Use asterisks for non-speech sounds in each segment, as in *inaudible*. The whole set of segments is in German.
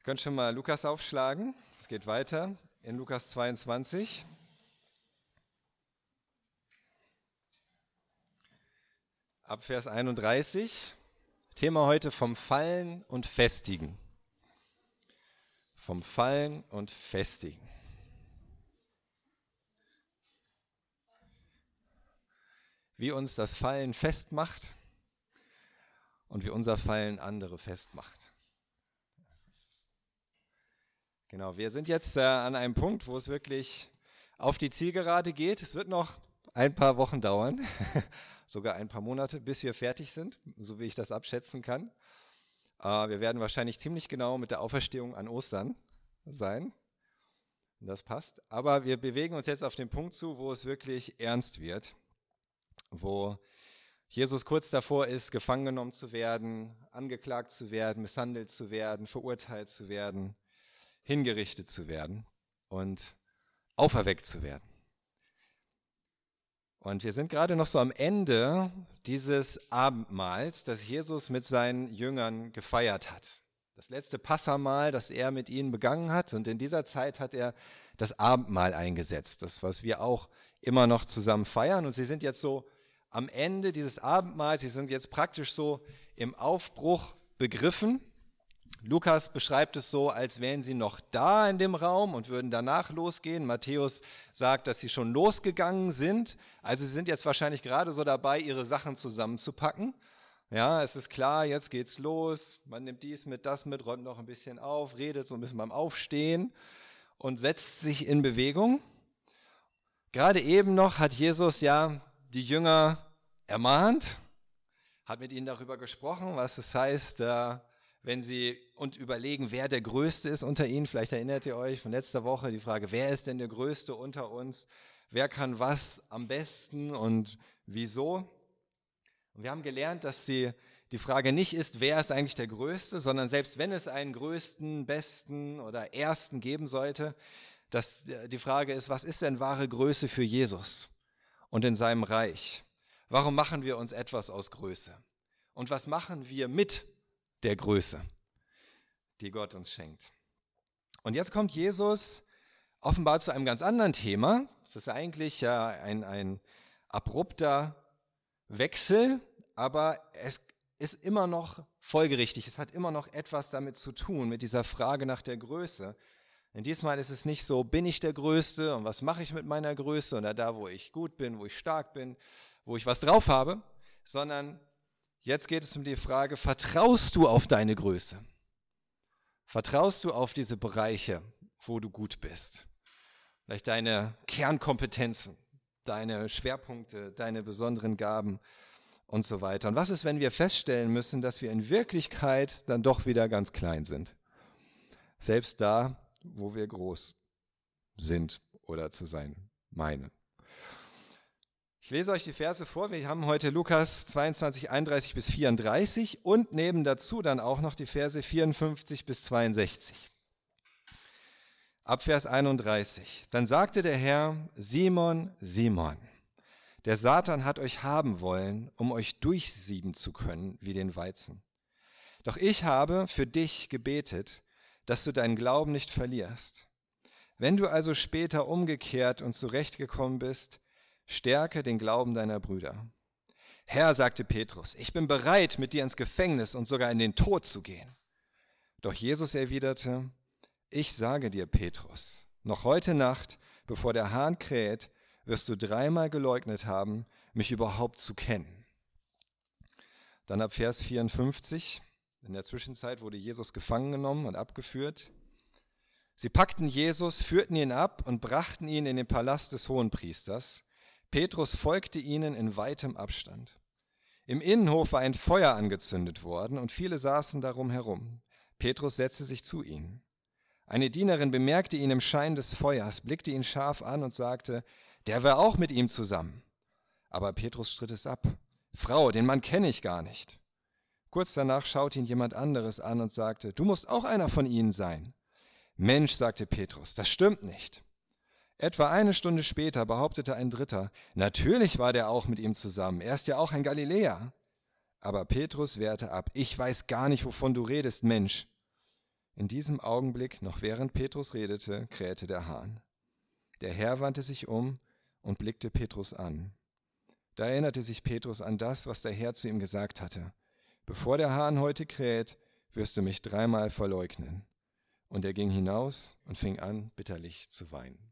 Ihr könnt schon mal Lukas aufschlagen. Es geht weiter in Lukas 22. Ab Vers 31. Thema heute vom Fallen und Festigen. Vom Fallen und Festigen. Wie uns das Fallen festmacht und wie unser Fallen andere festmacht. Genau, wir sind jetzt äh, an einem Punkt, wo es wirklich auf die Zielgerade geht. Es wird noch ein paar Wochen dauern, *laughs* sogar ein paar Monate, bis wir fertig sind, so wie ich das abschätzen kann. Äh, wir werden wahrscheinlich ziemlich genau mit der Auferstehung an Ostern sein. Das passt. Aber wir bewegen uns jetzt auf den Punkt zu, wo es wirklich ernst wird, wo Jesus kurz davor ist, gefangen genommen zu werden, angeklagt zu werden, misshandelt zu werden, verurteilt zu werden hingerichtet zu werden und auferweckt zu werden. Und wir sind gerade noch so am Ende dieses Abendmahls, das Jesus mit seinen Jüngern gefeiert hat. Das letzte Passamal, das er mit ihnen begangen hat. Und in dieser Zeit hat er das Abendmahl eingesetzt. Das, was wir auch immer noch zusammen feiern. Und sie sind jetzt so am Ende dieses Abendmahls, sie sind jetzt praktisch so im Aufbruch begriffen. Lukas beschreibt es so, als wären sie noch da in dem Raum und würden danach losgehen. Matthäus sagt, dass sie schon losgegangen sind. Also sie sind jetzt wahrscheinlich gerade so dabei, ihre Sachen zusammenzupacken. Ja, es ist klar, jetzt geht's los. Man nimmt dies mit, das mit, räumt noch ein bisschen auf, redet so ein bisschen beim Aufstehen und setzt sich in Bewegung. Gerade eben noch hat Jesus ja die Jünger ermahnt, hat mit ihnen darüber gesprochen, was es heißt, wenn Sie und überlegen, wer der Größte ist unter Ihnen. Vielleicht erinnert ihr euch von letzter Woche die Frage, wer ist denn der Größte unter uns? Wer kann was am besten und wieso? Und wir haben gelernt, dass die, die Frage nicht ist, wer ist eigentlich der Größte, sondern selbst wenn es einen Größten, Besten oder Ersten geben sollte, dass die Frage ist, was ist denn wahre Größe für Jesus und in seinem Reich? Warum machen wir uns etwas aus Größe? Und was machen wir mit der Größe, die Gott uns schenkt. Und jetzt kommt Jesus offenbar zu einem ganz anderen Thema. Es ist eigentlich ja ein, ein abrupter Wechsel, aber es ist immer noch folgerichtig. Es hat immer noch etwas damit zu tun, mit dieser Frage nach der Größe. Denn diesmal ist es nicht so, bin ich der Größte und was mache ich mit meiner Größe oder da, wo ich gut bin, wo ich stark bin, wo ich was drauf habe, sondern Jetzt geht es um die Frage, vertraust du auf deine Größe? Vertraust du auf diese Bereiche, wo du gut bist? Vielleicht deine Kernkompetenzen, deine Schwerpunkte, deine besonderen Gaben und so weiter. Und was ist, wenn wir feststellen müssen, dass wir in Wirklichkeit dann doch wieder ganz klein sind? Selbst da, wo wir groß sind oder zu sein meinen. Ich lese euch die Verse vor. Wir haben heute Lukas 22, 31 bis 34 und neben dazu dann auch noch die Verse 54 bis 62. Ab Vers 31. Dann sagte der Herr, Simon, Simon, der Satan hat euch haben wollen, um euch durchsieben zu können wie den Weizen. Doch ich habe für dich gebetet, dass du deinen Glauben nicht verlierst. Wenn du also später umgekehrt und zurechtgekommen bist, Stärke den Glauben deiner Brüder. Herr, sagte Petrus, ich bin bereit, mit dir ins Gefängnis und sogar in den Tod zu gehen. Doch Jesus erwiderte, ich sage dir, Petrus, noch heute Nacht, bevor der Hahn kräht, wirst du dreimal geleugnet haben, mich überhaupt zu kennen. Dann ab Vers 54, in der Zwischenzeit wurde Jesus gefangen genommen und abgeführt. Sie packten Jesus, führten ihn ab und brachten ihn in den Palast des Hohenpriesters. Petrus folgte ihnen in weitem Abstand. Im Innenhof war ein Feuer angezündet worden und viele saßen darum herum. Petrus setzte sich zu ihnen. Eine Dienerin bemerkte ihn im Schein des Feuers, blickte ihn scharf an und sagte, der war auch mit ihm zusammen. Aber Petrus stritt es ab. Frau, den Mann kenne ich gar nicht. Kurz danach schaute ihn jemand anderes an und sagte, du musst auch einer von ihnen sein. Mensch, sagte Petrus, das stimmt nicht. Etwa eine Stunde später behauptete ein Dritter, natürlich war der auch mit ihm zusammen, er ist ja auch ein Galiläer. Aber Petrus wehrte ab, ich weiß gar nicht, wovon du redest, Mensch. In diesem Augenblick, noch während Petrus redete, krähte der Hahn. Der Herr wandte sich um und blickte Petrus an. Da erinnerte sich Petrus an das, was der Herr zu ihm gesagt hatte. Bevor der Hahn heute kräht, wirst du mich dreimal verleugnen. Und er ging hinaus und fing an, bitterlich zu weinen.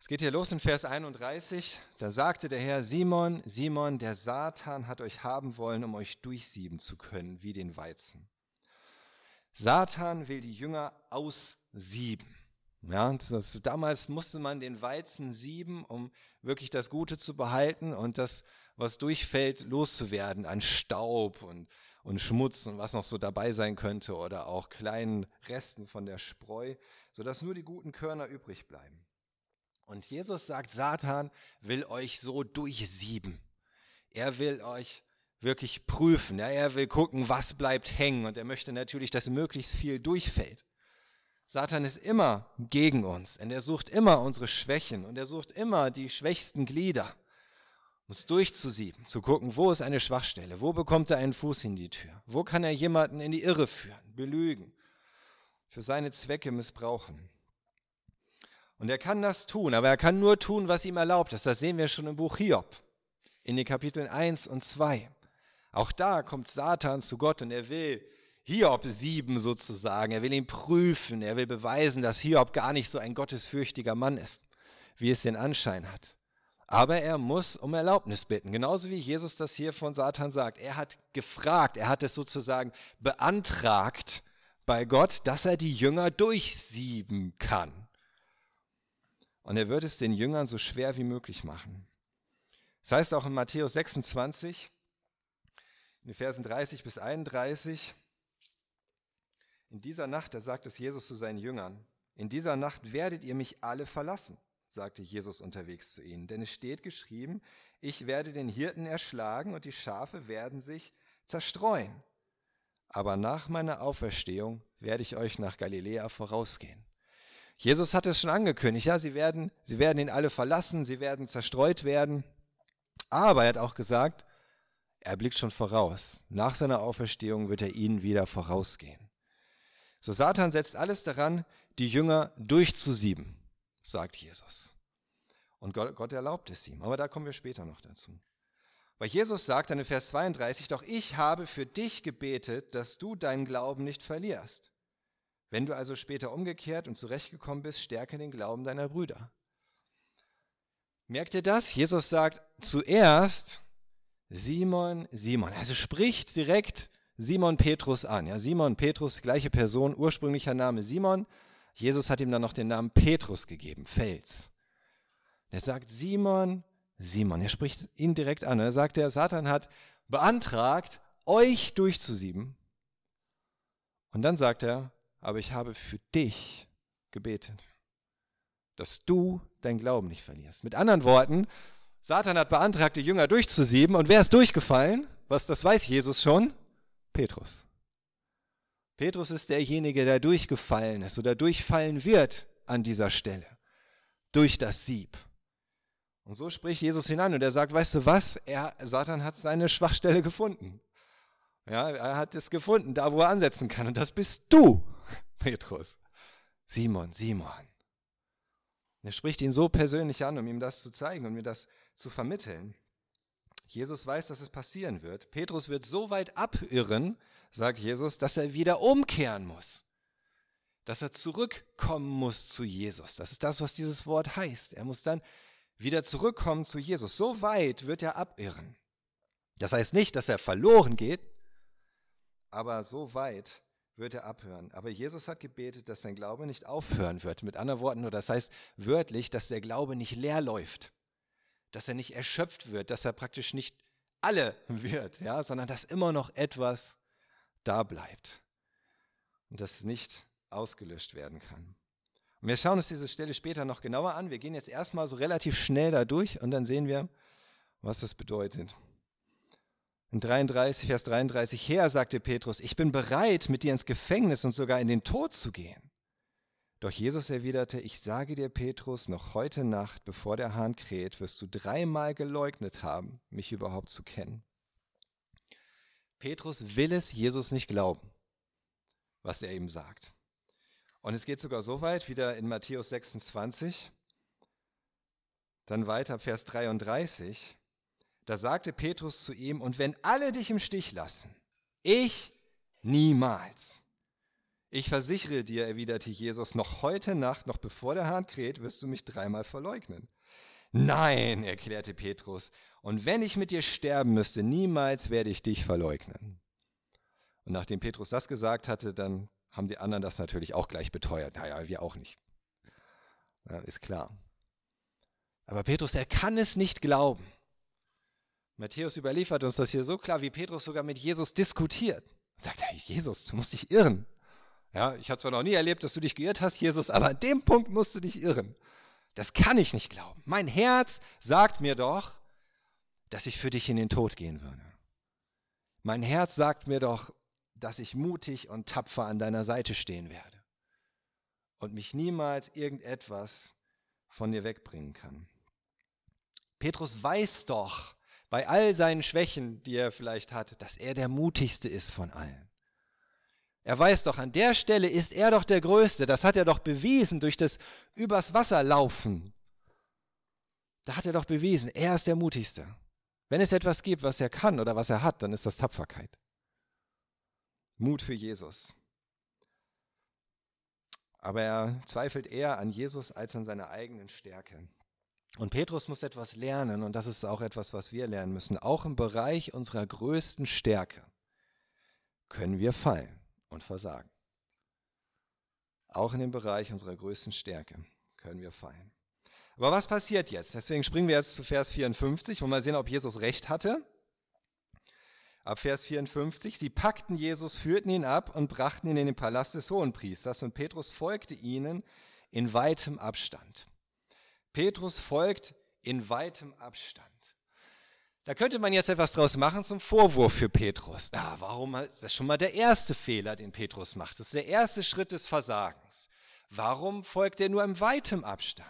Es geht hier los in Vers 31. Da sagte der Herr, Simon, Simon, der Satan hat euch haben wollen, um euch durchsieben zu können, wie den Weizen. Satan will die Jünger aussieben. Ja, das, damals musste man den Weizen sieben, um wirklich das Gute zu behalten und das, was durchfällt, loszuwerden an Staub und, und Schmutz und was noch so dabei sein könnte oder auch kleinen Resten von der Spreu, sodass nur die guten Körner übrig bleiben. Und Jesus sagt, Satan will euch so durchsieben. Er will euch wirklich prüfen. Er will gucken, was bleibt hängen. Und er möchte natürlich, dass möglichst viel durchfällt. Satan ist immer gegen uns und er sucht immer unsere Schwächen und er sucht immer die schwächsten Glieder, uns durchzusieben, zu gucken, wo ist eine Schwachstelle, wo bekommt er einen Fuß in die Tür, wo kann er jemanden in die Irre führen, belügen, für seine Zwecke missbrauchen. Und er kann das tun, aber er kann nur tun, was ihm erlaubt ist. Das sehen wir schon im Buch Hiob, in den Kapiteln 1 und 2. Auch da kommt Satan zu Gott und er will Hiob sieben sozusagen. Er will ihn prüfen. Er will beweisen, dass Hiob gar nicht so ein gottesfürchtiger Mann ist, wie es den Anschein hat. Aber er muss um Erlaubnis bitten, genauso wie Jesus das hier von Satan sagt. Er hat gefragt, er hat es sozusagen beantragt bei Gott, dass er die Jünger durchsieben kann. Und er wird es den Jüngern so schwer wie möglich machen. Das heißt auch in Matthäus 26, in den Versen 30 bis 31, in dieser Nacht, da sagt es Jesus zu seinen Jüngern, in dieser Nacht werdet ihr mich alle verlassen, sagte Jesus unterwegs zu ihnen. Denn es steht geschrieben, ich werde den Hirten erschlagen und die Schafe werden sich zerstreuen. Aber nach meiner Auferstehung werde ich euch nach Galiläa vorausgehen. Jesus hat es schon angekündigt, ja, sie werden, sie werden ihn alle verlassen, sie werden zerstreut werden. Aber er hat auch gesagt, er blickt schon voraus. Nach seiner Auferstehung wird er ihnen wieder vorausgehen. So Satan setzt alles daran, die Jünger durchzusieben, sagt Jesus. Und Gott, Gott erlaubt es ihm. Aber da kommen wir später noch dazu. Weil Jesus sagt dann in Vers 32, doch ich habe für dich gebetet, dass du deinen Glauben nicht verlierst. Wenn du also später umgekehrt und zurechtgekommen bist, stärke den Glauben deiner Brüder. Merkt ihr das? Jesus sagt zuerst Simon, Simon. Also spricht direkt Simon Petrus an. Ja, Simon Petrus, gleiche Person, ursprünglicher Name Simon. Jesus hat ihm dann noch den Namen Petrus gegeben, Fels. Er sagt Simon, Simon. Er spricht ihn direkt an. Er sagt, der Satan hat beantragt, euch durchzusieben. Und dann sagt er, aber ich habe für dich gebetet, dass du dein Glauben nicht verlierst. Mit anderen Worten, Satan hat beantragt, die Jünger durchzusieben. Und wer ist durchgefallen? Was, das weiß Jesus schon. Petrus. Petrus ist derjenige, der durchgefallen ist oder durchfallen wird an dieser Stelle. Durch das Sieb. Und so spricht Jesus hinein und er sagt, weißt du was? Er, Satan hat seine Schwachstelle gefunden. Ja, er hat es gefunden, da wo er ansetzen kann. Und das bist du. *laughs* Petrus. Simon, Simon. Er spricht ihn so persönlich an, um ihm das zu zeigen und mir das zu vermitteln. Jesus weiß, dass es passieren wird. Petrus wird so weit abirren, sagt Jesus, dass er wieder umkehren muss. Dass er zurückkommen muss zu Jesus. Das ist das, was dieses Wort heißt. Er muss dann wieder zurückkommen zu Jesus. So weit wird er abirren. Das heißt nicht, dass er verloren geht, aber so weit wird er abhören. Aber Jesus hat gebetet, dass sein Glaube nicht aufhören wird. Mit anderen Worten, nur das heißt wörtlich, dass der Glaube nicht leer läuft, dass er nicht erschöpft wird, dass er praktisch nicht alle *laughs* wird, ja, sondern dass immer noch etwas da bleibt und das nicht ausgelöscht werden kann. Und wir schauen uns diese Stelle später noch genauer an. Wir gehen jetzt erstmal so relativ schnell da durch und dann sehen wir, was das bedeutet. In 33, Vers 33, Herr, sagte Petrus, ich bin bereit, mit dir ins Gefängnis und sogar in den Tod zu gehen. Doch Jesus erwiderte, ich sage dir, Petrus, noch heute Nacht, bevor der Hahn kräht, wirst du dreimal geleugnet haben, mich überhaupt zu kennen. Petrus will es Jesus nicht glauben. was er ihm sagt. Und es geht sogar so weit, wieder in Matthäus 26, dann weiter Vers 33, da sagte Petrus zu ihm, und wenn alle dich im Stich lassen, ich niemals. Ich versichere dir, erwiderte Jesus, noch heute Nacht, noch bevor der Hahn kräht, wirst du mich dreimal verleugnen. Nein, erklärte Petrus, und wenn ich mit dir sterben müsste, niemals werde ich dich verleugnen. Und nachdem Petrus das gesagt hatte, dann haben die anderen das natürlich auch gleich beteuert. Naja, wir auch nicht. Ja, ist klar. Aber Petrus, er kann es nicht glauben. Matthäus überliefert uns das hier so klar, wie Petrus sogar mit Jesus diskutiert. Er sagt, hey, Jesus, du musst dich irren. Ja, ich habe zwar noch nie erlebt, dass du dich geirrt hast, Jesus, aber an dem Punkt musst du dich irren. Das kann ich nicht glauben. Mein Herz sagt mir doch, dass ich für dich in den Tod gehen würde. Mein Herz sagt mir doch, dass ich mutig und tapfer an deiner Seite stehen werde und mich niemals irgendetwas von dir wegbringen kann. Petrus weiß doch bei all seinen Schwächen, die er vielleicht hat, dass er der mutigste ist von allen. Er weiß doch, an der Stelle ist er doch der Größte. Das hat er doch bewiesen durch das übers Wasser laufen. Da hat er doch bewiesen, er ist der Mutigste. Wenn es etwas gibt, was er kann oder was er hat, dann ist das Tapferkeit. Mut für Jesus. Aber er zweifelt eher an Jesus als an seiner eigenen Stärke. Und Petrus muss etwas lernen, und das ist auch etwas, was wir lernen müssen. Auch im Bereich unserer größten Stärke können wir fallen und versagen. Auch in dem Bereich unserer größten Stärke können wir fallen. Aber was passiert jetzt? Deswegen springen wir jetzt zu Vers 54, wo wir sehen, ob Jesus recht hatte. Ab Vers 54, sie packten Jesus, führten ihn ab und brachten ihn in den Palast des Hohenpriesters und Petrus folgte ihnen in weitem Abstand. Petrus folgt in weitem Abstand. Da könnte man jetzt etwas draus machen zum Vorwurf für Petrus. Ah, warum ist das schon mal der erste Fehler, den Petrus macht? Das ist der erste Schritt des Versagens. Warum folgt er nur im weitem Abstand?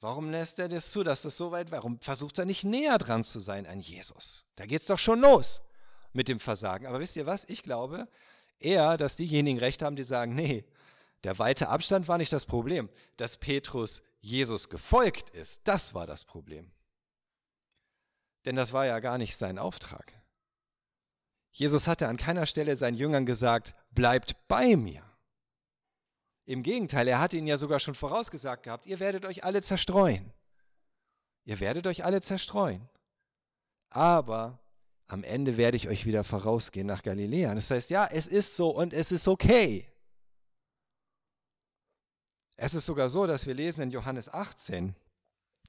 Warum lässt er das zu, dass das so weit, warum versucht er nicht näher dran zu sein an Jesus? Da geht es doch schon los mit dem Versagen. Aber wisst ihr was? Ich glaube eher, dass diejenigen recht haben, die sagen, nee, der weite Abstand war nicht das Problem. Dass Petrus Jesus gefolgt ist, das war das Problem. Denn das war ja gar nicht sein Auftrag. Jesus hatte an keiner Stelle seinen Jüngern gesagt, bleibt bei mir. Im Gegenteil, er hat ihnen ja sogar schon vorausgesagt gehabt, ihr werdet euch alle zerstreuen. Ihr werdet euch alle zerstreuen. Aber am Ende werde ich euch wieder vorausgehen nach Galiläa. Das heißt, ja, es ist so und es ist okay. Es ist sogar so, dass wir lesen in Johannes 18,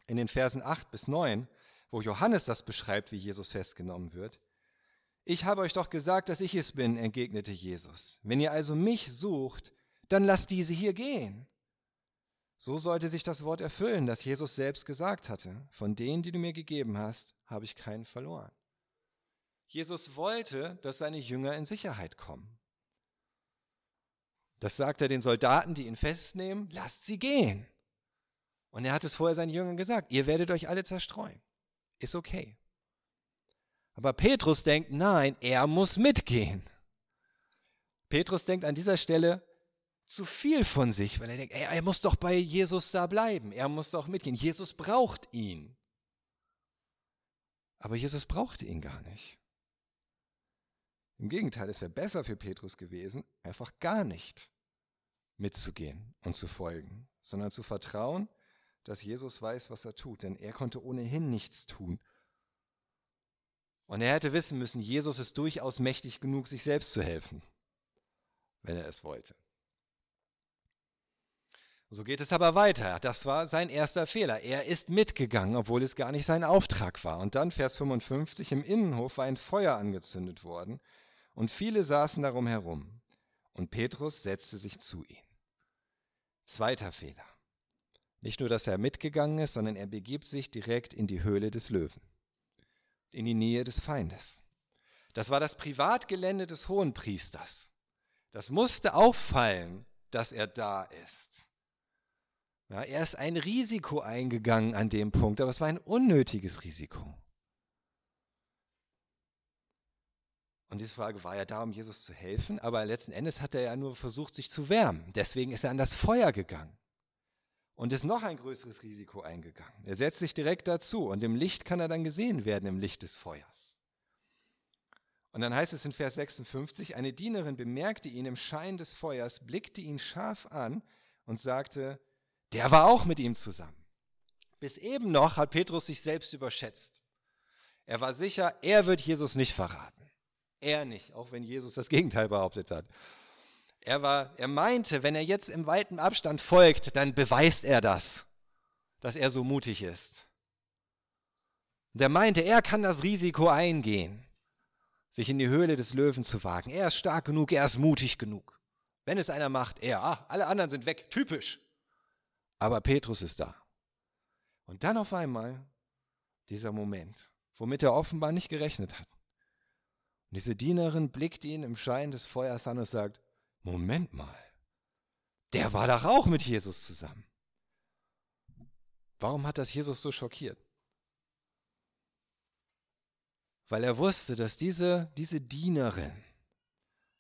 in den Versen 8 bis 9, wo Johannes das beschreibt, wie Jesus festgenommen wird. Ich habe euch doch gesagt, dass ich es bin, entgegnete Jesus. Wenn ihr also mich sucht, dann lasst diese hier gehen. So sollte sich das Wort erfüllen, das Jesus selbst gesagt hatte. Von denen, die du mir gegeben hast, habe ich keinen verloren. Jesus wollte, dass seine Jünger in Sicherheit kommen. Das sagt er den Soldaten, die ihn festnehmen, lasst sie gehen. Und er hat es vorher seinen Jüngern gesagt, ihr werdet euch alle zerstreuen. Ist okay. Aber Petrus denkt, nein, er muss mitgehen. Petrus denkt an dieser Stelle, zu viel von sich, weil er denkt, ey, er muss doch bei Jesus da bleiben, er muss doch mitgehen. Jesus braucht ihn. Aber Jesus brauchte ihn gar nicht. Im Gegenteil, es wäre besser für Petrus gewesen, einfach gar nicht mitzugehen und zu folgen, sondern zu vertrauen, dass Jesus weiß, was er tut, denn er konnte ohnehin nichts tun. Und er hätte wissen müssen, Jesus ist durchaus mächtig genug, sich selbst zu helfen, wenn er es wollte. So geht es aber weiter. Das war sein erster Fehler. Er ist mitgegangen, obwohl es gar nicht sein Auftrag war. Und dann Vers 55, im Innenhof war ein Feuer angezündet worden und viele saßen darum herum. Und Petrus setzte sich zu ihnen. Zweiter Fehler. Nicht nur, dass er mitgegangen ist, sondern er begibt sich direkt in die Höhle des Löwen, in die Nähe des Feindes. Das war das Privatgelände des Hohenpriesters. Das musste auffallen, dass er da ist. Ja, er ist ein Risiko eingegangen an dem Punkt, aber es war ein unnötiges Risiko. Und diese Frage war ja da, um Jesus zu helfen, aber letzten Endes hat er ja nur versucht, sich zu wärmen. Deswegen ist er an das Feuer gegangen und ist noch ein größeres Risiko eingegangen. Er setzt sich direkt dazu und im Licht kann er dann gesehen werden, im Licht des Feuers. Und dann heißt es in Vers 56, eine Dienerin bemerkte ihn im Schein des Feuers, blickte ihn scharf an und sagte, der war auch mit ihm zusammen. Bis eben noch hat Petrus sich selbst überschätzt. Er war sicher, er wird Jesus nicht verraten. Er nicht, auch wenn Jesus das Gegenteil behauptet hat. Er, war, er meinte, wenn er jetzt im weiten Abstand folgt, dann beweist er das, dass er so mutig ist. Der meinte, er kann das Risiko eingehen, sich in die Höhle des Löwen zu wagen. Er ist stark genug, er ist mutig genug. Wenn es einer macht, er, ah, alle anderen sind weg, typisch. Aber Petrus ist da. Und dann auf einmal dieser Moment, womit er offenbar nicht gerechnet hat. Und diese Dienerin blickt ihn im Schein des Feuers an und sagt, Moment mal, der war doch auch mit Jesus zusammen. Warum hat das Jesus so schockiert? Weil er wusste, dass diese, diese Dienerin,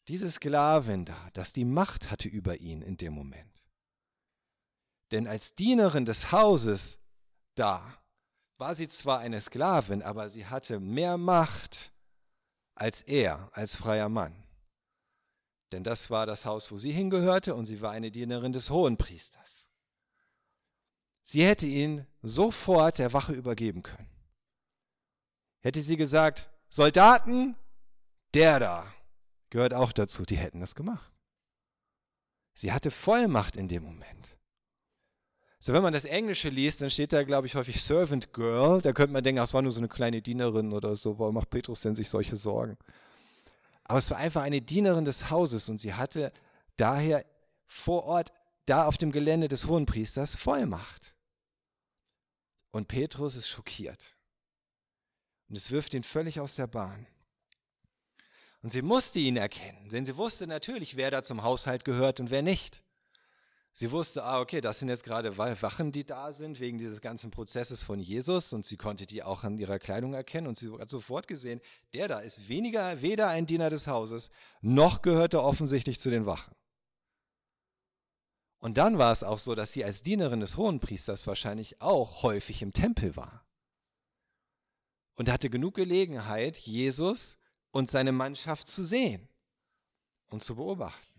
diese Sklavin da, dass die Macht hatte über ihn in dem Moment. Denn als Dienerin des Hauses da war sie zwar eine Sklavin, aber sie hatte mehr Macht als er, als freier Mann. Denn das war das Haus, wo sie hingehörte und sie war eine Dienerin des Hohenpriesters. Sie hätte ihn sofort der Wache übergeben können. Hätte sie gesagt, Soldaten, der da gehört auch dazu, die hätten das gemacht. Sie hatte Vollmacht in dem Moment. So, wenn man das Englische liest, dann steht da, glaube ich, häufig Servant Girl. Da könnte man denken, es war nur so eine kleine Dienerin oder so. Warum macht Petrus denn sich solche Sorgen? Aber es war einfach eine Dienerin des Hauses und sie hatte daher vor Ort, da auf dem Gelände des Hohenpriesters, Vollmacht. Und Petrus ist schockiert. Und es wirft ihn völlig aus der Bahn. Und sie musste ihn erkennen, denn sie wusste natürlich, wer da zum Haushalt gehört und wer nicht. Sie wusste, ah, okay, das sind jetzt gerade Wachen, die da sind, wegen dieses ganzen Prozesses von Jesus. Und sie konnte die auch an ihrer Kleidung erkennen. Und sie hat sofort gesehen, der da ist weniger, weder ein Diener des Hauses, noch gehört er offensichtlich zu den Wachen. Und dann war es auch so, dass sie als Dienerin des Hohenpriesters wahrscheinlich auch häufig im Tempel war. Und hatte genug Gelegenheit, Jesus und seine Mannschaft zu sehen und zu beobachten.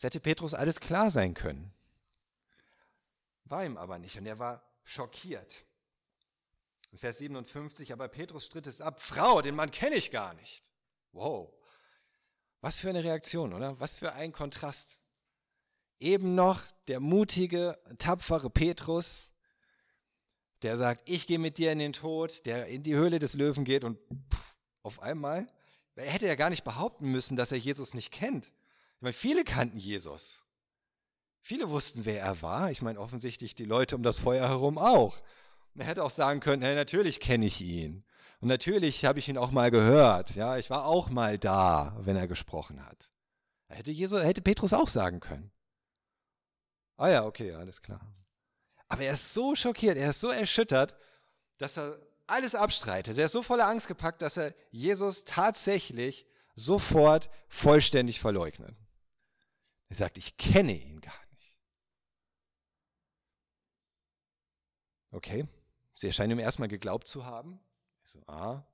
Es hätte Petrus alles klar sein können. War ihm aber nicht und er war schockiert. Vers 57, aber Petrus stritt es ab, Frau, den Mann kenne ich gar nicht. Wow. Was für eine Reaktion, oder? Was für ein Kontrast. Eben noch der mutige, tapfere Petrus, der sagt, ich gehe mit dir in den Tod, der in die Höhle des Löwen geht und pff, auf einmal, er hätte ja gar nicht behaupten müssen, dass er Jesus nicht kennt. Ich meine, viele kannten Jesus. Viele wussten, wer er war. Ich meine, offensichtlich die Leute um das Feuer herum auch. er hätte auch sagen können, hey, natürlich kenne ich ihn. Und natürlich habe ich ihn auch mal gehört. Ja, ich war auch mal da, wenn er gesprochen hat. Hätte, Jesus, hätte Petrus auch sagen können. Ah ja, okay, alles klar. Aber er ist so schockiert, er ist so erschüttert, dass er alles abstreitet. Er ist so voller Angst gepackt, dass er Jesus tatsächlich sofort vollständig verleugnet. Er sagt, ich kenne ihn gar nicht. Okay, sie erscheinen ihm erstmal geglaubt zu haben. So, ah,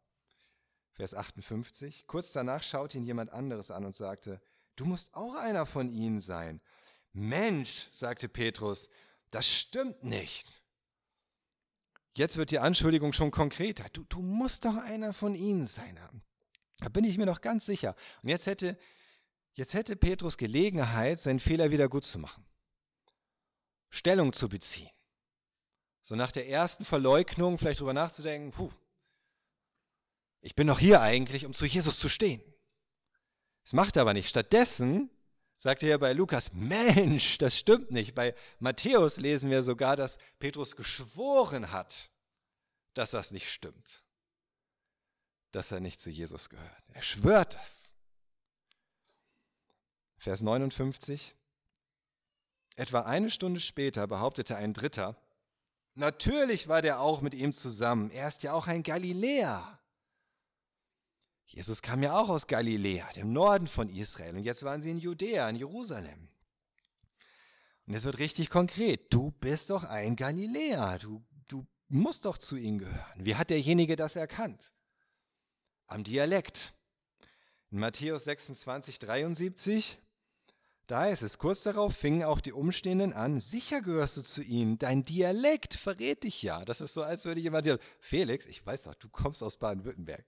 Vers 58. Kurz danach schaute ihn jemand anderes an und sagte, du musst auch einer von ihnen sein. Mensch, sagte Petrus, das stimmt nicht. Jetzt wird die Anschuldigung schon konkreter. Du, du musst doch einer von ihnen sein. Da bin ich mir doch ganz sicher. Und jetzt hätte Jetzt hätte Petrus Gelegenheit, seinen Fehler wieder gut zu machen. Stellung zu beziehen. So nach der ersten Verleugnung vielleicht drüber nachzudenken, puh, ich bin doch hier eigentlich, um zu Jesus zu stehen. Das macht er aber nicht. Stattdessen sagt er bei Lukas, Mensch, das stimmt nicht. Bei Matthäus lesen wir sogar, dass Petrus geschworen hat, dass das nicht stimmt. Dass er nicht zu Jesus gehört. Er schwört das. Vers 59. Etwa eine Stunde später behauptete ein Dritter, natürlich war der auch mit ihm zusammen, er ist ja auch ein Galiläer. Jesus kam ja auch aus Galiläa, dem Norden von Israel, und jetzt waren sie in Judäa, in Jerusalem. Und es wird richtig konkret. Du bist doch ein Galiläer. Du, du musst doch zu ihnen gehören. Wie hat derjenige das erkannt? Am Dialekt. In Matthäus 26, 73, da heißt es, kurz darauf fingen auch die Umstehenden an, sicher gehörst du zu ihnen, dein Dialekt verrät dich ja. Das ist so, als würde jemand dir, Felix, ich weiß doch, du kommst aus Baden-Württemberg.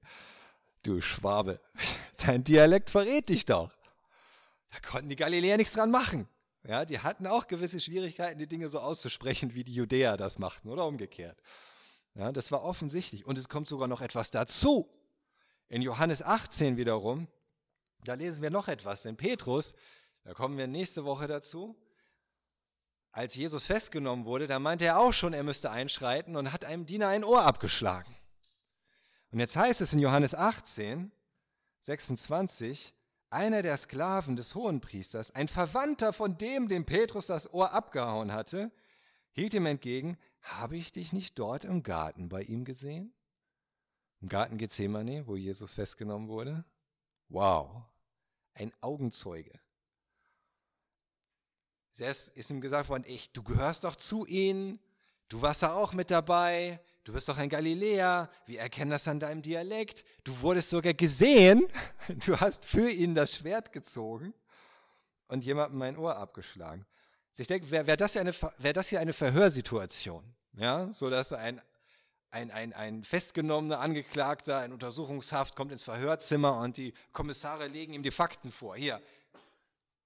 Du Schwabe, *laughs* dein Dialekt verrät dich doch. Da konnten die Galiläer nichts dran machen. Ja, die hatten auch gewisse Schwierigkeiten, die Dinge so auszusprechen, wie die Judäer das machten oder umgekehrt. Ja, das war offensichtlich. Und es kommt sogar noch etwas dazu. In Johannes 18 wiederum, da lesen wir noch etwas, denn Petrus, da kommen wir nächste Woche dazu, als Jesus festgenommen wurde, da meinte er auch schon, er müsste einschreiten und hat einem Diener ein Ohr abgeschlagen. Und jetzt heißt es in Johannes 18, 26, einer der Sklaven des Hohenpriesters, ein Verwandter von dem, dem Petrus das Ohr abgehauen hatte, hielt ihm entgegen, habe ich dich nicht dort im Garten bei ihm gesehen? Im Garten Gethsemane, wo Jesus festgenommen wurde? Wow, ein Augenzeuge. Es ist ihm gesagt worden, ich, du gehörst doch zu ihnen, du warst da auch mit dabei, du bist doch ein Galiläer, wir erkennen das an deinem Dialekt, du wurdest sogar gesehen, *laughs* du hast für ihn das Schwert gezogen und jemandem mein Ohr abgeschlagen. Also ich denke, wäre wär das, wär das hier eine Verhörsituation, ja, so dass ein, ein, ein, ein festgenommener Angeklagter in Untersuchungshaft kommt ins Verhörzimmer und die Kommissare legen ihm die Fakten vor. Hier,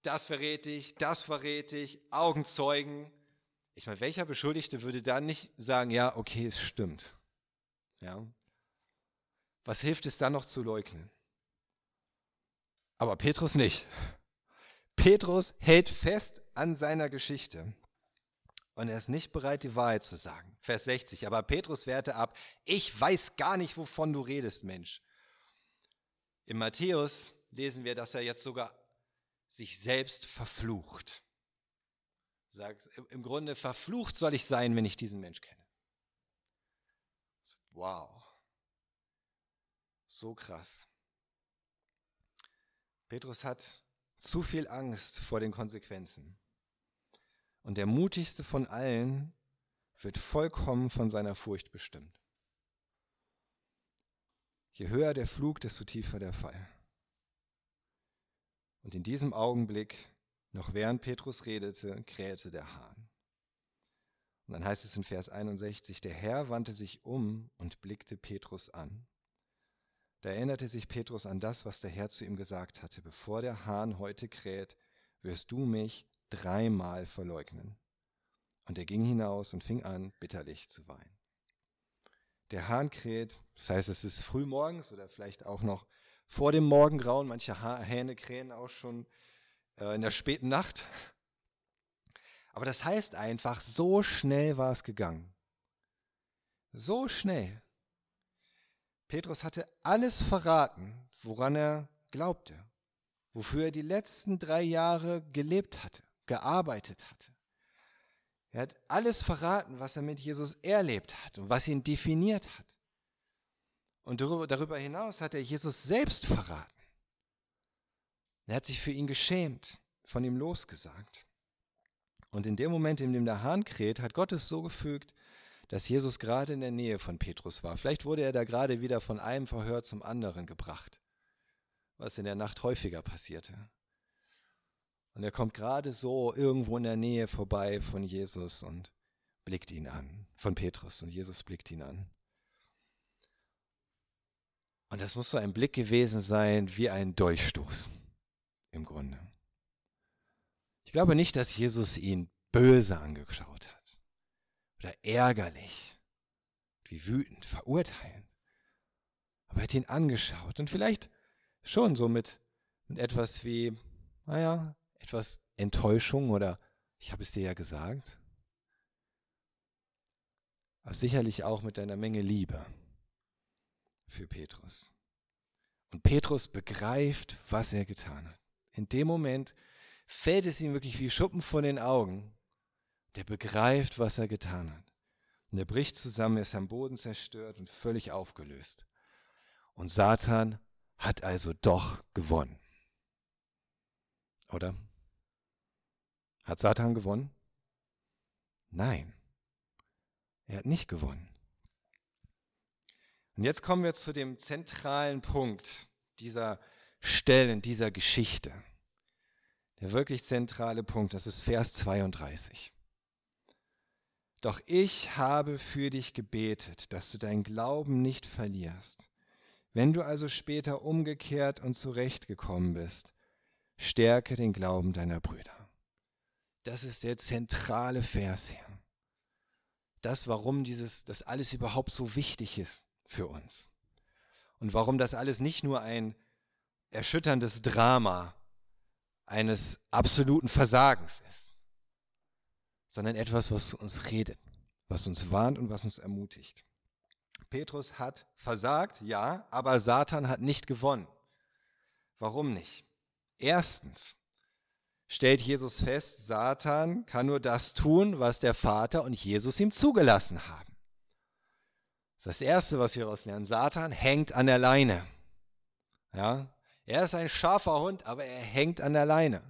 das verrät ich, das verrät ich, Augenzeugen, ich meine, welcher Beschuldigte würde dann nicht sagen, ja, okay, es stimmt. Ja. Was hilft es dann noch zu leugnen? Aber Petrus nicht. Petrus hält fest an seiner Geschichte. Und er ist nicht bereit, die Wahrheit zu sagen. Vers 60. Aber Petrus wehrte ab, ich weiß gar nicht, wovon du redest, Mensch. In Matthäus lesen wir, dass er jetzt sogar sich selbst verflucht. Sagt, im Grunde verflucht soll ich sein, wenn ich diesen Mensch kenne. Wow. So krass. Petrus hat zu viel Angst vor den Konsequenzen. Und der mutigste von allen wird vollkommen von seiner Furcht bestimmt. Je höher der Flug, desto tiefer der Fall. Und in diesem Augenblick noch während Petrus redete, krähte der Hahn. Und dann heißt es in Vers 61, der Herr wandte sich um und blickte Petrus an. Da erinnerte sich Petrus an das, was der Herr zu ihm gesagt hatte, bevor der Hahn heute kräht, wirst du mich dreimal verleugnen. Und er ging hinaus und fing an, bitterlich zu weinen. Der Hahn kräht, das heißt, es ist früh morgens oder vielleicht auch noch vor dem Morgengrauen. Manche Hähne krähen auch schon äh, in der späten Nacht. Aber das heißt einfach, so schnell war es gegangen. So schnell. Petrus hatte alles verraten, woran er glaubte, wofür er die letzten drei Jahre gelebt hatte, gearbeitet hatte. Er hat alles verraten, was er mit Jesus erlebt hat und was ihn definiert hat. Und darüber hinaus hat er Jesus selbst verraten. Er hat sich für ihn geschämt, von ihm losgesagt. Und in dem Moment, in dem der Hahn kräht, hat Gott es so gefügt, dass Jesus gerade in der Nähe von Petrus war. Vielleicht wurde er da gerade wieder von einem Verhör zum anderen gebracht, was in der Nacht häufiger passierte. Und er kommt gerade so irgendwo in der Nähe vorbei von Jesus und blickt ihn an, von Petrus, und Jesus blickt ihn an. Und das muss so ein Blick gewesen sein wie ein Dolchstoß im Grunde. Ich glaube nicht, dass Jesus ihn böse angeschaut hat oder ärgerlich, wie wütend, verurteilend. Aber er hat ihn angeschaut und vielleicht schon so mit, mit etwas wie, naja, etwas Enttäuschung oder ich habe es dir ja gesagt. Aber sicherlich auch mit einer Menge Liebe für Petrus. Und Petrus begreift, was er getan hat. In dem Moment fällt es ihm wirklich wie Schuppen von den Augen. Der begreift, was er getan hat. Und er bricht zusammen, er ist am Boden zerstört und völlig aufgelöst. Und Satan hat also doch gewonnen. Oder? Hat Satan gewonnen? Nein, er hat nicht gewonnen. Und jetzt kommen wir zu dem zentralen Punkt dieser Stellen, dieser Geschichte. Der wirklich zentrale Punkt, das ist Vers 32. Doch ich habe für dich gebetet, dass du deinen Glauben nicht verlierst. Wenn du also später umgekehrt und zurechtgekommen bist, stärke den Glauben deiner Brüder. Das ist der zentrale Vers hier. Das, warum dieses, das alles überhaupt so wichtig ist für uns. Und warum das alles nicht nur ein erschütterndes Drama eines absoluten Versagens ist, sondern etwas, was zu uns redet, was uns warnt und was uns ermutigt. Petrus hat versagt, ja, aber Satan hat nicht gewonnen. Warum nicht? Erstens stellt Jesus fest, Satan kann nur das tun, was der Vater und Jesus ihm zugelassen haben. Das das Erste, was wir daraus lernen. Satan hängt an der Leine. Ja? Er ist ein scharfer Hund, aber er hängt an der Leine.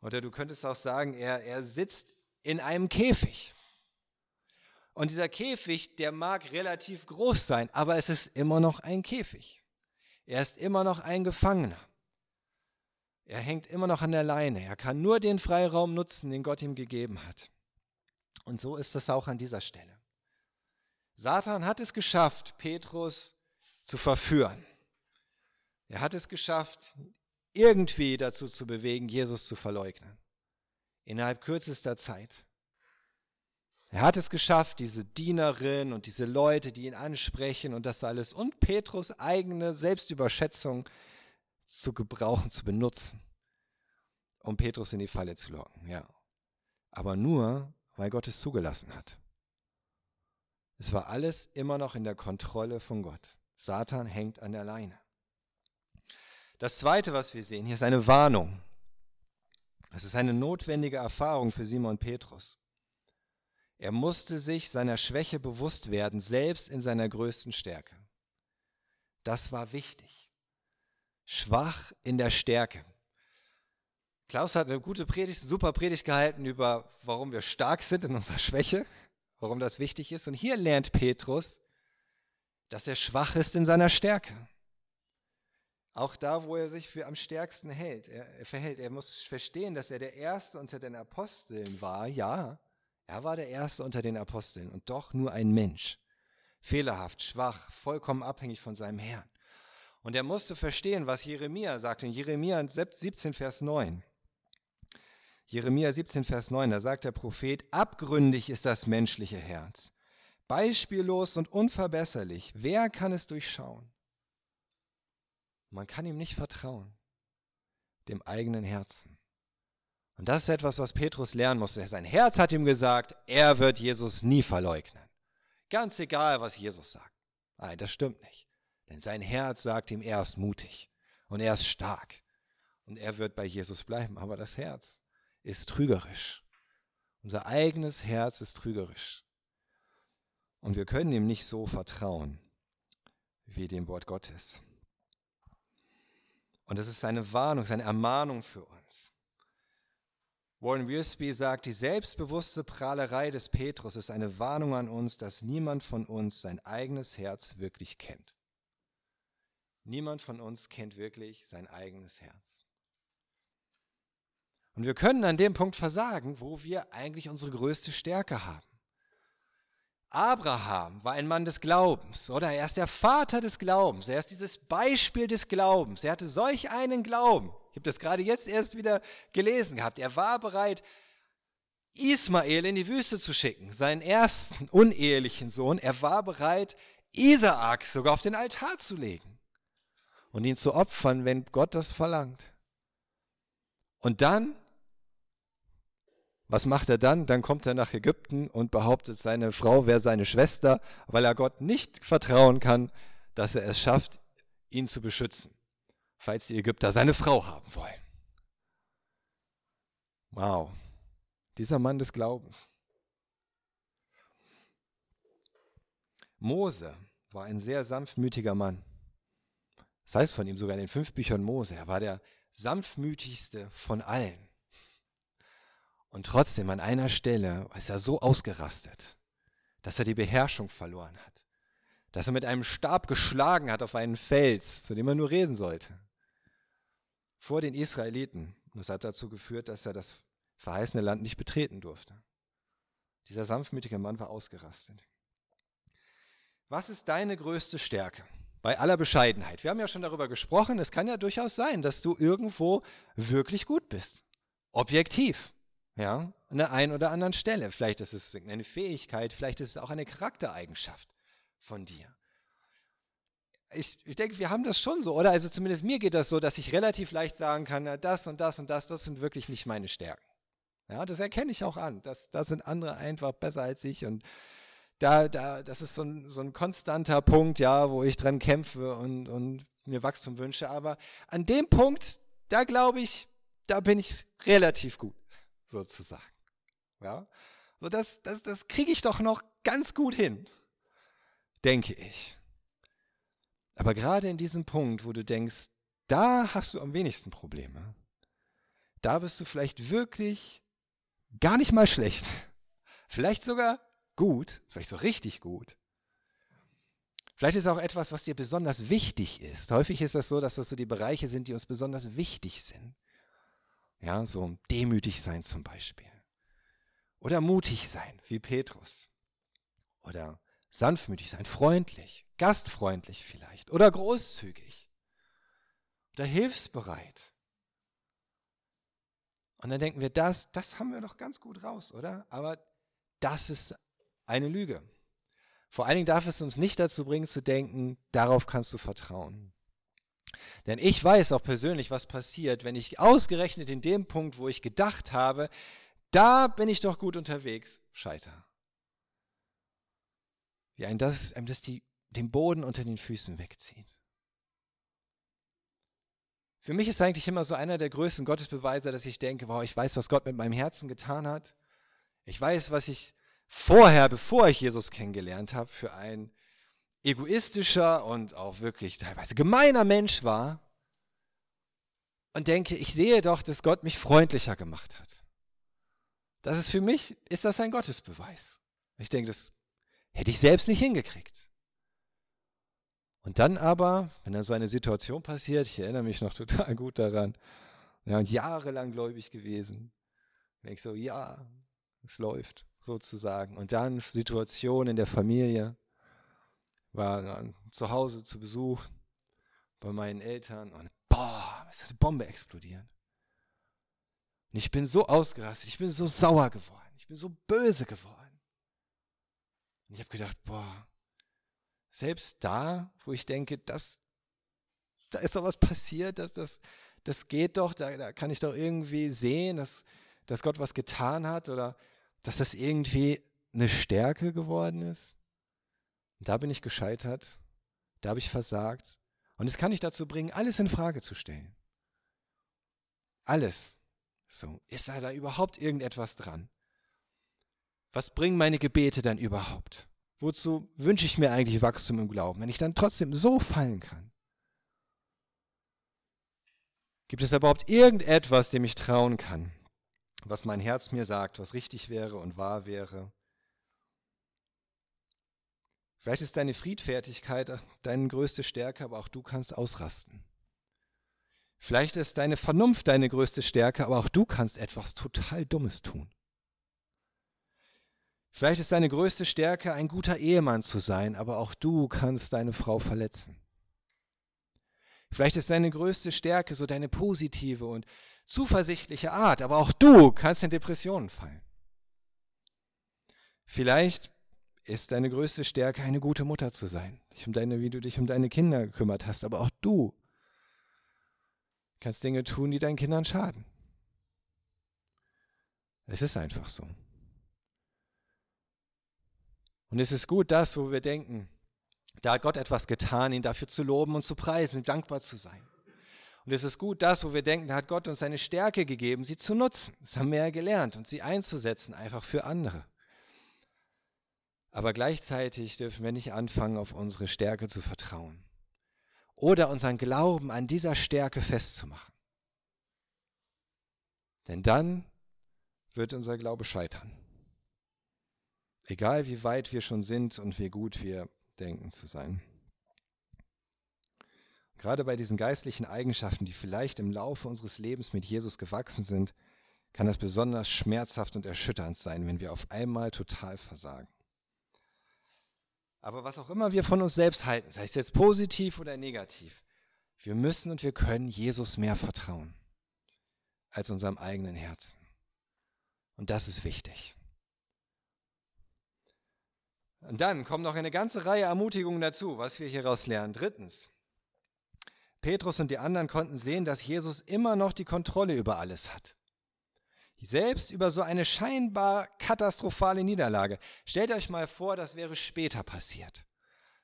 Oder du könntest auch sagen, er, er sitzt in einem Käfig. Und dieser Käfig, der mag relativ groß sein, aber es ist immer noch ein Käfig. Er ist immer noch ein Gefangener. Er hängt immer noch an der Leine. Er kann nur den Freiraum nutzen, den Gott ihm gegeben hat. Und so ist es auch an dieser Stelle. Satan hat es geschafft, Petrus zu verführen. Er hat es geschafft, irgendwie dazu zu bewegen, Jesus zu verleugnen. Innerhalb kürzester Zeit. Er hat es geschafft, diese Dienerin und diese Leute, die ihn ansprechen und das alles und Petrus eigene Selbstüberschätzung zu gebrauchen, zu benutzen, um Petrus in die Falle zu locken. Ja. Aber nur, weil Gott es zugelassen hat. Es war alles immer noch in der Kontrolle von Gott. Satan hängt an der Leine. Das Zweite, was wir sehen hier, ist eine Warnung. Es ist eine notwendige Erfahrung für Simon Petrus. Er musste sich seiner Schwäche bewusst werden, selbst in seiner größten Stärke. Das war wichtig schwach in der Stärke. Klaus hat eine gute Predigt, super Predigt gehalten über, warum wir stark sind in unserer Schwäche, warum das wichtig ist. Und hier lernt Petrus, dass er schwach ist in seiner Stärke. Auch da, wo er sich für am stärksten hält, er, er verhält. Er muss verstehen, dass er der Erste unter den Aposteln war. Ja, er war der Erste unter den Aposteln und doch nur ein Mensch. Fehlerhaft, schwach, vollkommen abhängig von seinem Herrn. Und er musste verstehen, was Jeremia sagt in Jeremia 17, Vers 9. Jeremia 17, Vers 9, da sagt der Prophet, abgründig ist das menschliche Herz, beispiellos und unverbesserlich. Wer kann es durchschauen? Man kann ihm nicht vertrauen, dem eigenen Herzen. Und das ist etwas, was Petrus lernen musste. Sein Herz hat ihm gesagt, er wird Jesus nie verleugnen. Ganz egal, was Jesus sagt. Nein, das stimmt nicht. Denn sein Herz sagt ihm, er ist mutig und er ist stark und er wird bei Jesus bleiben. Aber das Herz ist trügerisch. Unser eigenes Herz ist trügerisch. Und wir können ihm nicht so vertrauen wie dem Wort Gottes. Und das ist eine Warnung, eine Ermahnung für uns. Warren Wiersbe sagt, die selbstbewusste Prahlerei des Petrus ist eine Warnung an uns, dass niemand von uns sein eigenes Herz wirklich kennt. Niemand von uns kennt wirklich sein eigenes Herz. Und wir können an dem Punkt versagen, wo wir eigentlich unsere größte Stärke haben. Abraham war ein Mann des Glaubens, oder? Er ist der Vater des Glaubens. Er ist dieses Beispiel des Glaubens. Er hatte solch einen Glauben. Ich habe das gerade jetzt erst wieder gelesen gehabt. Er war bereit, Ismael in die Wüste zu schicken, seinen ersten unehelichen Sohn. Er war bereit, Isaak sogar auf den Altar zu legen und ihn zu opfern, wenn Gott das verlangt. Und dann, was macht er dann? Dann kommt er nach Ägypten und behauptet, seine Frau wäre seine Schwester, weil er Gott nicht vertrauen kann, dass er es schafft, ihn zu beschützen, falls die Ägypter seine Frau haben wollen. Wow, dieser Mann des Glaubens. Mose war ein sehr sanftmütiger Mann. Das heißt von ihm sogar in den fünf Büchern Mose, er war der sanftmütigste von allen. Und trotzdem an einer Stelle ist er so ausgerastet, dass er die Beherrschung verloren hat. Dass er mit einem Stab geschlagen hat auf einen Fels, zu dem er nur reden sollte. Vor den Israeliten. Und das hat dazu geführt, dass er das verheißene Land nicht betreten durfte. Dieser sanftmütige Mann war ausgerastet. Was ist deine größte Stärke? Bei aller Bescheidenheit. Wir haben ja schon darüber gesprochen, es kann ja durchaus sein, dass du irgendwo wirklich gut bist. Objektiv. Ja, an der einen oder anderen Stelle. Vielleicht ist es eine Fähigkeit, vielleicht ist es auch eine Charaktereigenschaft von dir. Ich, ich, denke, wir haben das schon so, oder? Also zumindest mir geht das so, dass ich relativ leicht sagen kann, das und das und das, das sind wirklich nicht meine Stärken. Ja, das erkenne ich auch an. Das, das sind andere einfach besser als ich und da, da, das ist so ein, so ein konstanter Punkt, ja, wo ich dran kämpfe und, und mir Wachstum wünsche. Aber an dem Punkt, da glaube ich, da bin ich relativ gut sozusagen. Ja? So das, das, das kriege ich doch noch ganz gut hin, denke ich. Aber gerade in diesem Punkt, wo du denkst, da hast du am wenigsten Probleme, da bist du vielleicht wirklich gar nicht mal schlecht. *laughs* Vielleicht sogar gut, vielleicht so richtig gut. Vielleicht ist auch etwas, was dir besonders wichtig ist. Häufig ist das so, dass das so die Bereiche sind, die uns besonders wichtig sind. Ja, so demütig sein zum Beispiel. Oder mutig sein, wie Petrus. Oder sanftmütig sein, freundlich, gastfreundlich vielleicht. Oder großzügig. Oder hilfsbereit. Und dann denken wir, das, das haben wir doch ganz gut raus, oder? Aber das ist eine Lüge. Vor allen Dingen darf es uns nicht dazu bringen zu denken, darauf kannst du vertrauen. Denn ich weiß auch persönlich, was passiert, wenn ich ausgerechnet in dem Punkt, wo ich gedacht habe, da bin ich doch gut unterwegs, scheiter. Wie einem das, einem das die, den Boden unter den Füßen wegzieht. Für mich ist eigentlich immer so einer der größten Gottesbeweise, dass ich denke, wow, ich weiß, was Gott mit meinem Herzen getan hat. Ich weiß, was ich vorher, bevor ich Jesus kennengelernt habe, für ein egoistischer und auch wirklich teilweise gemeiner Mensch war und denke, ich sehe doch, dass Gott mich freundlicher gemacht hat. Das ist für mich, ist das ein Gottesbeweis. Ich denke, das hätte ich selbst nicht hingekriegt. Und dann aber, wenn dann so eine Situation passiert, ich erinnere mich noch total *laughs* gut daran, ja, und jahrelang gläubig gewesen, denke ich so, ja, es läuft sozusagen. Und dann Situation in der Familie, war zu Hause zu Besuch bei meinen Eltern und boah, hat eine Bombe explodiert. Und ich bin so ausgerastet, ich bin so sauer geworden, ich bin so böse geworden. Und ich habe gedacht, boah, selbst da, wo ich denke, das, da ist doch was passiert, das, das, das geht doch, da, da kann ich doch irgendwie sehen, dass, dass Gott was getan hat oder dass das irgendwie eine Stärke geworden ist. Da bin ich gescheitert, da habe ich versagt. Und es kann ich dazu bringen, alles in Frage zu stellen. Alles. So, ist da, da überhaupt irgendetwas dran? Was bringen meine Gebete dann überhaupt? Wozu wünsche ich mir eigentlich Wachstum im Glauben, wenn ich dann trotzdem so fallen kann? Gibt es überhaupt irgendetwas, dem ich trauen kann, was mein Herz mir sagt, was richtig wäre und wahr wäre? Vielleicht ist deine Friedfertigkeit deine größte Stärke, aber auch du kannst ausrasten. Vielleicht ist deine Vernunft deine größte Stärke, aber auch du kannst etwas total Dummes tun. Vielleicht ist deine größte Stärke, ein guter Ehemann zu sein, aber auch du kannst deine Frau verletzen. Vielleicht ist deine größte Stärke so deine positive und zuversichtliche Art, aber auch du kannst in Depressionen fallen. Vielleicht ist deine größte Stärke, eine gute Mutter zu sein, dich um deine, wie du dich um deine Kinder gekümmert hast. Aber auch du kannst Dinge tun, die deinen Kindern schaden. Es ist einfach so. Und es ist gut, das, wo wir denken, da hat Gott etwas getan, ihn dafür zu loben und zu preisen, dankbar zu sein. Und es ist gut, das, wo wir denken, da hat Gott uns seine Stärke gegeben, sie zu nutzen. Das haben wir ja gelernt und sie einzusetzen, einfach für andere. Aber gleichzeitig dürfen wir nicht anfangen, auf unsere Stärke zu vertrauen. oder unseren Glauben an dieser Stärke festzumachen. Denn dann wird unser Glaube scheitern. Egal wie weit wir schon sind und wie gut wir denken zu sein. Gerade bei diesen geistlichen Eigenschaften, die vielleicht im Laufe unseres Lebens mit Jesus gewachsen sind, kann das besonders schmerzhaft und erschütternd sein, wenn wir auf einmal total versagen. Aber was auch immer wir von uns selbst halten, sei es jetzt positiv oder negativ, wir müssen und wir können Jesus mehr vertrauen als unserem eigenen Herzen. Und das ist wichtig. Und dann kommt noch eine ganze Reihe Ermutigungen dazu, was wir hieraus lernen. Drittens, Petrus und die anderen konnten sehen, dass Jesus immer noch die Kontrolle über alles hat. Selbst über so eine scheinbar katastrophale Niederlage. Stellt euch mal vor, das wäre später passiert.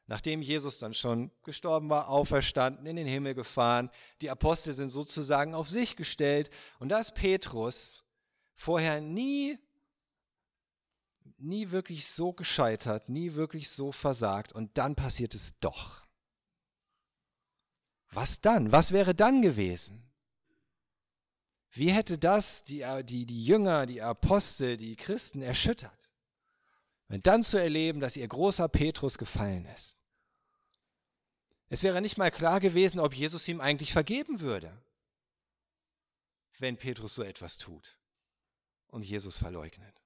Nachdem Jesus dann schon gestorben war, auferstanden, in den Himmel gefahren, die Apostel sind sozusagen auf sich gestellt und dass Petrus vorher nie, nie wirklich so gescheitert, nie wirklich so versagt und dann passiert es doch. Was dann? Was wäre dann gewesen? Wie hätte das die, die, die Jünger, die Apostel, die Christen erschüttert? Und dann zu erleben, dass ihr großer Petrus gefallen ist. Es wäre nicht mal klar gewesen, ob Jesus ihm eigentlich vergeben würde, wenn Petrus so etwas tut und Jesus verleugnet.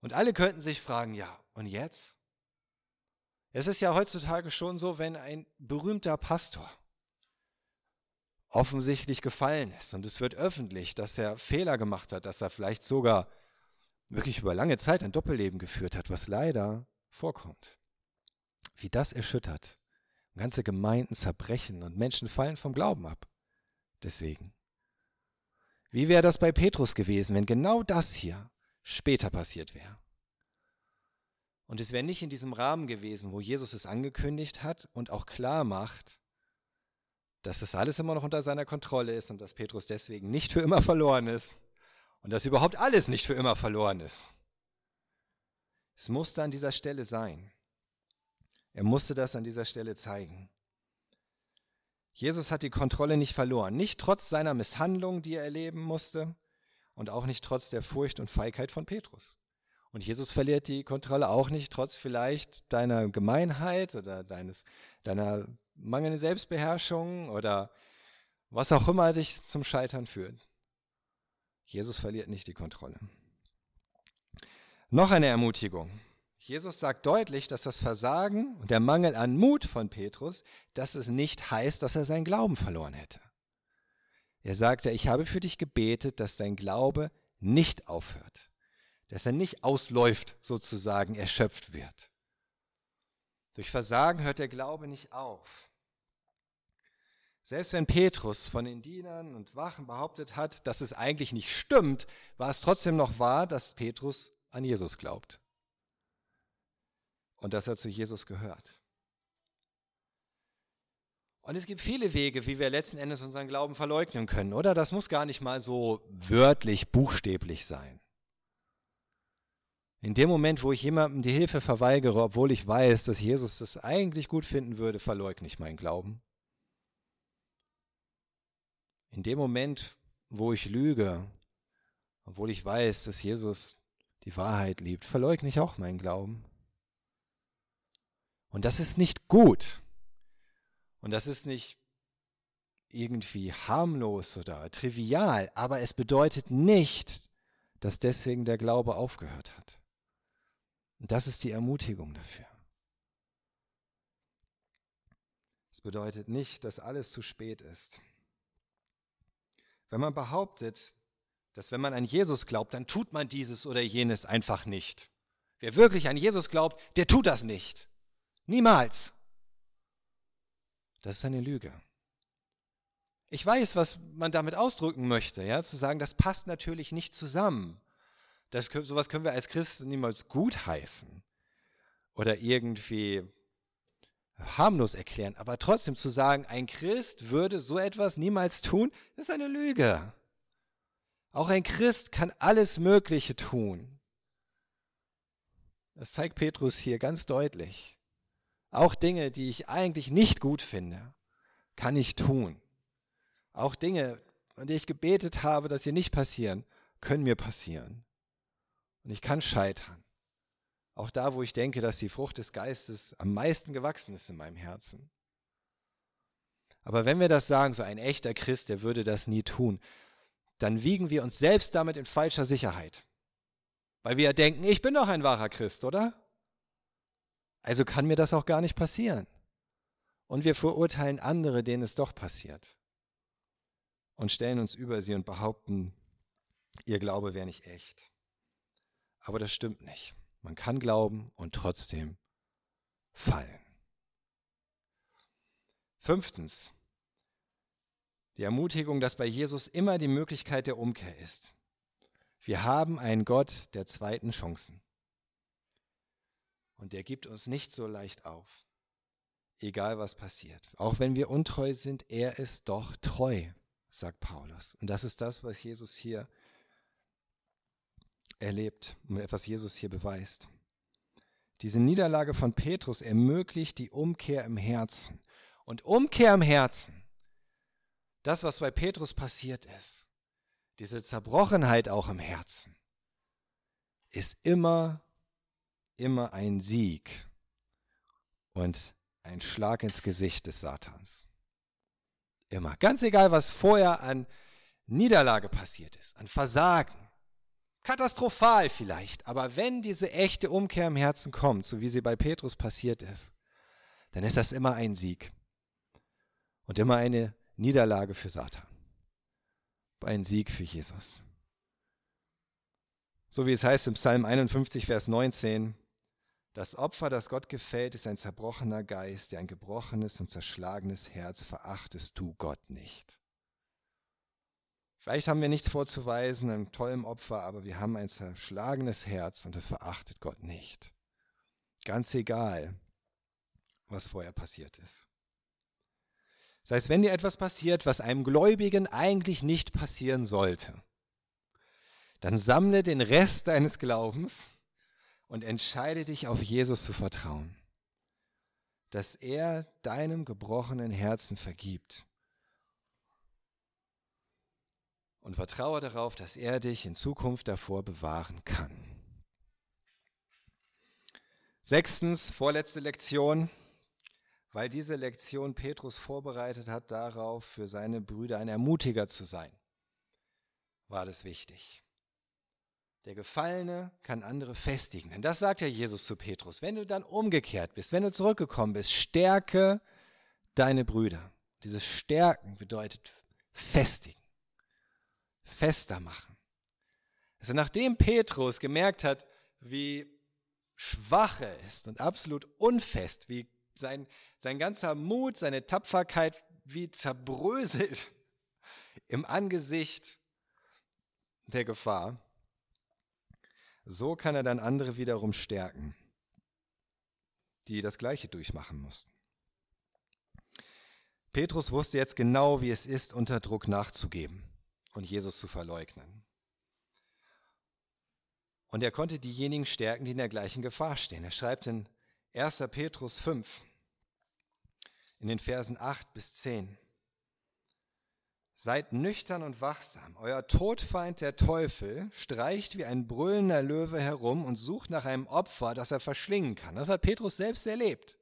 Und alle könnten sich fragen, ja, und jetzt? Es ist ja heutzutage schon so, wenn ein berühmter Pastor offensichtlich gefallen ist und es wird öffentlich, dass er Fehler gemacht hat, dass er vielleicht sogar wirklich über lange Zeit ein Doppelleben geführt hat, was leider vorkommt. Wie das erschüttert. Ganze Gemeinden zerbrechen und Menschen fallen vom Glauben ab. Deswegen. Wie wäre das bei Petrus gewesen, wenn genau das hier später passiert wäre? Und es wäre nicht in diesem Rahmen gewesen, wo Jesus es angekündigt hat und auch klar macht, dass das alles immer noch unter seiner Kontrolle ist und dass Petrus deswegen nicht für immer verloren ist und dass überhaupt alles nicht für immer verloren ist. Es musste an dieser Stelle sein. Er musste das an dieser Stelle zeigen. Jesus hat die Kontrolle nicht verloren, nicht trotz seiner Misshandlung, die er erleben musste und auch nicht trotz der Furcht und Feigheit von Petrus. Und Jesus verliert die Kontrolle auch nicht trotz vielleicht deiner Gemeinheit oder deines, deiner mangelnde Selbstbeherrschung oder was auch immer dich zum Scheitern führt. Jesus verliert nicht die Kontrolle. Noch eine Ermutigung. Jesus sagt deutlich, dass das Versagen und der Mangel an Mut von Petrus, dass es nicht heißt, dass er seinen Glauben verloren hätte. Er sagte, ich habe für dich gebetet, dass dein Glaube nicht aufhört, dass er nicht ausläuft, sozusagen erschöpft wird. Durch Versagen hört der Glaube nicht auf. Selbst wenn Petrus von den Dienern und Wachen behauptet hat, dass es eigentlich nicht stimmt, war es trotzdem noch wahr, dass Petrus an Jesus glaubt und dass er zu Jesus gehört. Und es gibt viele Wege, wie wir letzten Endes unseren Glauben verleugnen können, oder? Das muss gar nicht mal so wörtlich, buchstäblich sein. In dem Moment, wo ich jemandem die Hilfe verweigere, obwohl ich weiß, dass Jesus das eigentlich gut finden würde, verleugne ich meinen Glauben. In dem Moment, wo ich lüge, obwohl ich weiß, dass Jesus die Wahrheit liebt, verleugne ich auch meinen Glauben. Und das ist nicht gut. Und das ist nicht irgendwie harmlos oder trivial, aber es bedeutet nicht, dass deswegen der Glaube aufgehört hat. Und das ist die Ermutigung dafür. Es bedeutet nicht, dass alles zu spät ist. Wenn man behauptet, dass wenn man an Jesus glaubt, dann tut man dieses oder jenes einfach nicht. Wer wirklich an Jesus glaubt, der tut das nicht. Niemals. Das ist eine Lüge. Ich weiß, was man damit ausdrücken möchte, ja, zu sagen, das passt natürlich nicht zusammen. Das, sowas können wir als Christen niemals gutheißen oder irgendwie harmlos erklären. Aber trotzdem zu sagen, ein Christ würde so etwas niemals tun, ist eine Lüge. Auch ein Christ kann alles Mögliche tun. Das zeigt Petrus hier ganz deutlich. Auch Dinge, die ich eigentlich nicht gut finde, kann ich tun. Auch Dinge, an die ich gebetet habe, dass sie nicht passieren, können mir passieren. Und ich kann scheitern. Auch da, wo ich denke, dass die Frucht des Geistes am meisten gewachsen ist in meinem Herzen. Aber wenn wir das sagen, so ein echter Christ, der würde das nie tun, dann wiegen wir uns selbst damit in falscher Sicherheit. Weil wir ja denken, ich bin doch ein wahrer Christ, oder? Also kann mir das auch gar nicht passieren. Und wir verurteilen andere, denen es doch passiert. Und stellen uns über sie und behaupten, ihr Glaube wäre nicht echt. Aber das stimmt nicht. Man kann glauben und trotzdem fallen. Fünftens, die Ermutigung, dass bei Jesus immer die Möglichkeit der Umkehr ist. Wir haben einen Gott der zweiten Chancen. Und der gibt uns nicht so leicht auf, egal was passiert. Auch wenn wir untreu sind, er ist doch treu, sagt Paulus. Und das ist das, was Jesus hier erlebt und etwas Jesus hier beweist. Diese Niederlage von Petrus ermöglicht die Umkehr im Herzen. Und Umkehr im Herzen, das, was bei Petrus passiert ist, diese Zerbrochenheit auch im Herzen, ist immer, immer ein Sieg und ein Schlag ins Gesicht des Satans. Immer. Ganz egal, was vorher an Niederlage passiert ist, an Versagen, Katastrophal vielleicht, aber wenn diese echte Umkehr im Herzen kommt, so wie sie bei Petrus passiert ist, dann ist das immer ein Sieg und immer eine Niederlage für Satan, ein Sieg für Jesus. So wie es heißt im Psalm 51, Vers 19, das Opfer, das Gott gefällt, ist ein zerbrochener Geist, der ein gebrochenes und zerschlagenes Herz verachtest du Gott nicht. Vielleicht haben wir nichts vorzuweisen, einem tollen Opfer, aber wir haben ein zerschlagenes Herz und das verachtet Gott nicht. Ganz egal, was vorher passiert ist. Das heißt, wenn dir etwas passiert, was einem Gläubigen eigentlich nicht passieren sollte, dann sammle den Rest deines Glaubens und entscheide dich auf Jesus zu vertrauen, dass er deinem gebrochenen Herzen vergibt und vertraue darauf, dass er dich in Zukunft davor bewahren kann. Sechstens, vorletzte Lektion, weil diese Lektion Petrus vorbereitet hat darauf, für seine Brüder ein Ermutiger zu sein, war das wichtig. Der Gefallene kann andere festigen. Denn das sagt ja Jesus zu Petrus. Wenn du dann umgekehrt bist, wenn du zurückgekommen bist, stärke deine Brüder. Dieses Stärken bedeutet festigen fester machen. Also nachdem Petrus gemerkt hat, wie schwach er ist und absolut unfest, wie sein, sein ganzer Mut, seine Tapferkeit wie zerbröselt *laughs* im Angesicht der Gefahr, so kann er dann andere wiederum stärken, die das Gleiche durchmachen mussten. Petrus wusste jetzt genau, wie es ist, unter Druck nachzugeben und Jesus zu verleugnen. Und er konnte diejenigen stärken, die in der gleichen Gefahr stehen. Er schreibt in 1. Petrus 5, in den Versen 8 bis 10. Seid nüchtern und wachsam. Euer Todfeind, der Teufel, streicht wie ein brüllender Löwe herum und sucht nach einem Opfer, das er verschlingen kann. Das hat Petrus selbst erlebt.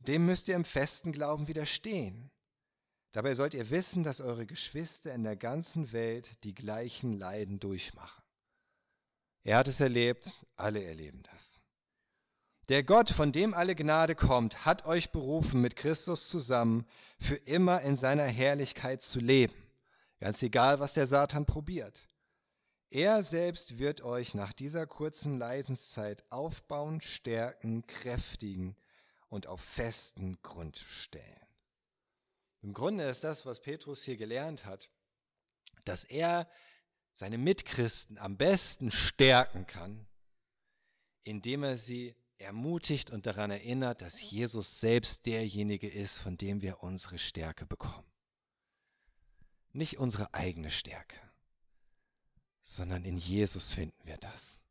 Dem müsst ihr im festen Glauben widerstehen. Dabei sollt ihr wissen, dass eure Geschwister in der ganzen Welt die gleichen Leiden durchmachen. Er hat es erlebt, alle erleben das. Der Gott, von dem alle Gnade kommt, hat euch berufen, mit Christus zusammen für immer in seiner Herrlichkeit zu leben. Ganz egal, was der Satan probiert. Er selbst wird euch nach dieser kurzen Leidenszeit aufbauen, stärken, kräftigen und auf festen Grund stellen. Im Grunde ist das, was Petrus hier gelernt hat, dass er seine Mitchristen am besten stärken kann, indem er sie ermutigt und daran erinnert, dass Jesus selbst derjenige ist, von dem wir unsere Stärke bekommen. Nicht unsere eigene Stärke, sondern in Jesus finden wir das.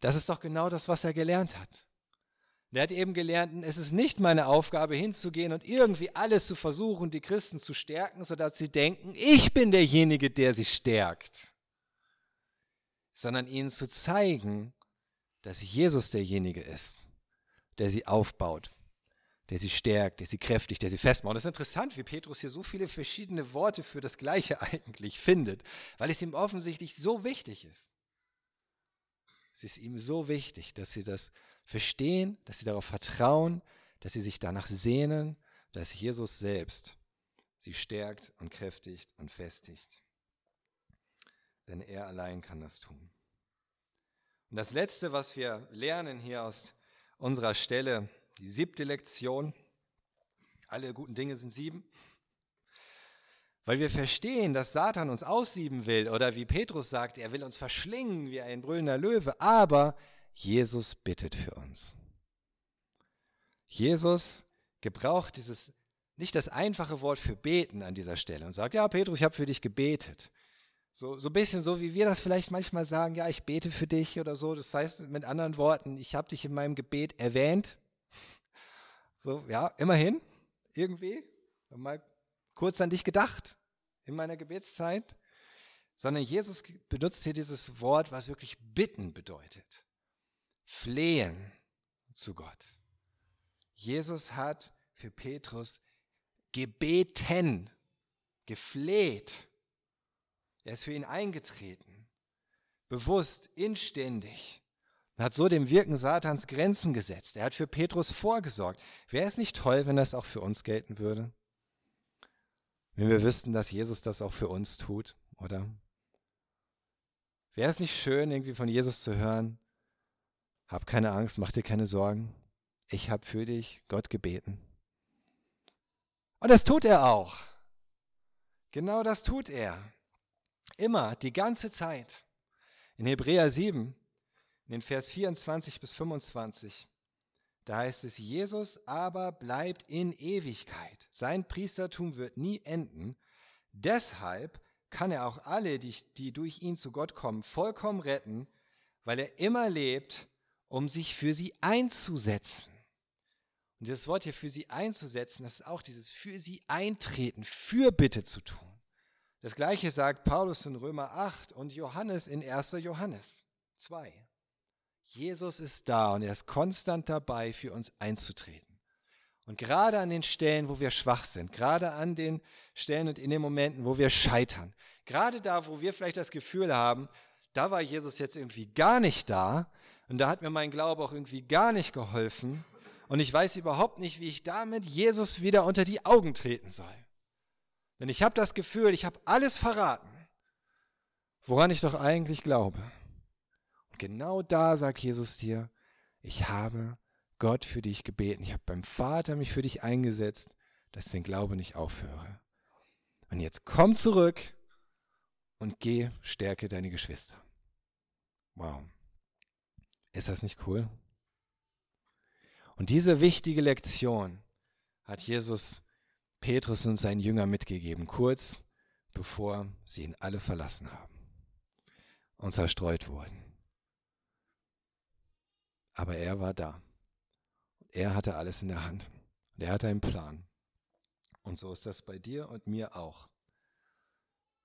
Das ist doch genau das, was er gelernt hat. Und er hat eben gelernt, es ist nicht meine Aufgabe hinzugehen und irgendwie alles zu versuchen, die Christen zu stärken, sodass sie denken, ich bin derjenige, der sie stärkt, sondern ihnen zu zeigen, dass Jesus derjenige ist, der sie aufbaut, der sie stärkt, der sie kräftigt, der sie festmacht. Und es ist interessant, wie Petrus hier so viele verschiedene Worte für das Gleiche *laughs* eigentlich findet, weil es ihm offensichtlich so wichtig ist. Es ist ihm so wichtig, dass sie das verstehen, dass sie darauf vertrauen, dass sie sich danach sehnen, dass Jesus selbst sie stärkt und kräftigt und festigt. Denn er allein kann das tun. Und das Letzte, was wir lernen hier aus unserer Stelle, die siebte Lektion, alle guten Dinge sind sieben, weil wir verstehen, dass Satan uns aussieben will oder wie Petrus sagt, er will uns verschlingen wie ein brüllender Löwe, aber Jesus bittet für uns. Jesus gebraucht dieses nicht das einfache Wort für beten an dieser Stelle und sagt, ja, Petrus, ich habe für dich gebetet. So, so ein bisschen so, wie wir das vielleicht manchmal sagen, ja, ich bete für dich oder so. Das heißt mit anderen Worten, ich habe dich in meinem Gebet erwähnt. So, ja, immerhin, irgendwie, mal kurz an dich gedacht in meiner Gebetszeit. Sondern Jesus benutzt hier dieses Wort, was wirklich bitten bedeutet flehen zu Gott. Jesus hat für Petrus gebeten, gefleht. Er ist für ihn eingetreten, bewusst, inständig und hat so dem Wirken Satans Grenzen gesetzt. Er hat für Petrus vorgesorgt. Wäre es nicht toll, wenn das auch für uns gelten würde? Wenn wir wüssten, dass Jesus das auch für uns tut, oder? Wäre es nicht schön, irgendwie von Jesus zu hören, hab keine Angst, mach dir keine Sorgen. Ich habe für dich Gott gebeten. Und das tut er auch. Genau das tut er. Immer, die ganze Zeit. In Hebräer 7, in den Vers 24 bis 25, da heißt es, Jesus aber bleibt in Ewigkeit. Sein Priestertum wird nie enden. Deshalb kann er auch alle, die, die durch ihn zu Gott kommen, vollkommen retten, weil er immer lebt um sich für sie einzusetzen. Und das Wort hier für sie einzusetzen, das ist auch dieses für sie eintreten, Fürbitte zu tun. Das gleiche sagt Paulus in Römer 8 und Johannes in 1. Johannes 2. Jesus ist da und er ist konstant dabei, für uns einzutreten. Und gerade an den Stellen, wo wir schwach sind, gerade an den Stellen und in den Momenten, wo wir scheitern, gerade da, wo wir vielleicht das Gefühl haben, da war Jesus jetzt irgendwie gar nicht da, und da hat mir mein Glaube auch irgendwie gar nicht geholfen. Und ich weiß überhaupt nicht, wie ich damit Jesus wieder unter die Augen treten soll. Denn ich habe das Gefühl, ich habe alles verraten, woran ich doch eigentlich glaube. Und genau da sagt Jesus dir, ich habe Gott für dich gebeten. Ich habe beim Vater mich für dich eingesetzt, dass ich den Glaube nicht aufhöre. Und jetzt komm zurück und geh, stärke deine Geschwister. Wow. Ist das nicht cool? Und diese wichtige Lektion hat Jesus Petrus und seinen Jüngern mitgegeben, kurz bevor sie ihn alle verlassen haben und zerstreut wurden. Aber er war da. Er hatte alles in der Hand. Und er hatte einen Plan. Und so ist das bei dir und mir auch.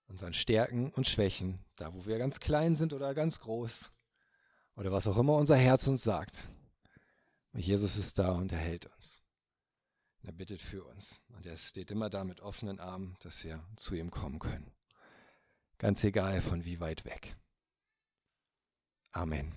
Unseren Stärken und Schwächen, da wo wir ganz klein sind oder ganz groß, oder was auch immer unser Herz uns sagt. Und Jesus ist da und er hält uns. Er bittet für uns. Und er steht immer da mit offenen Armen, dass wir zu ihm kommen können. Ganz egal von wie weit weg. Amen.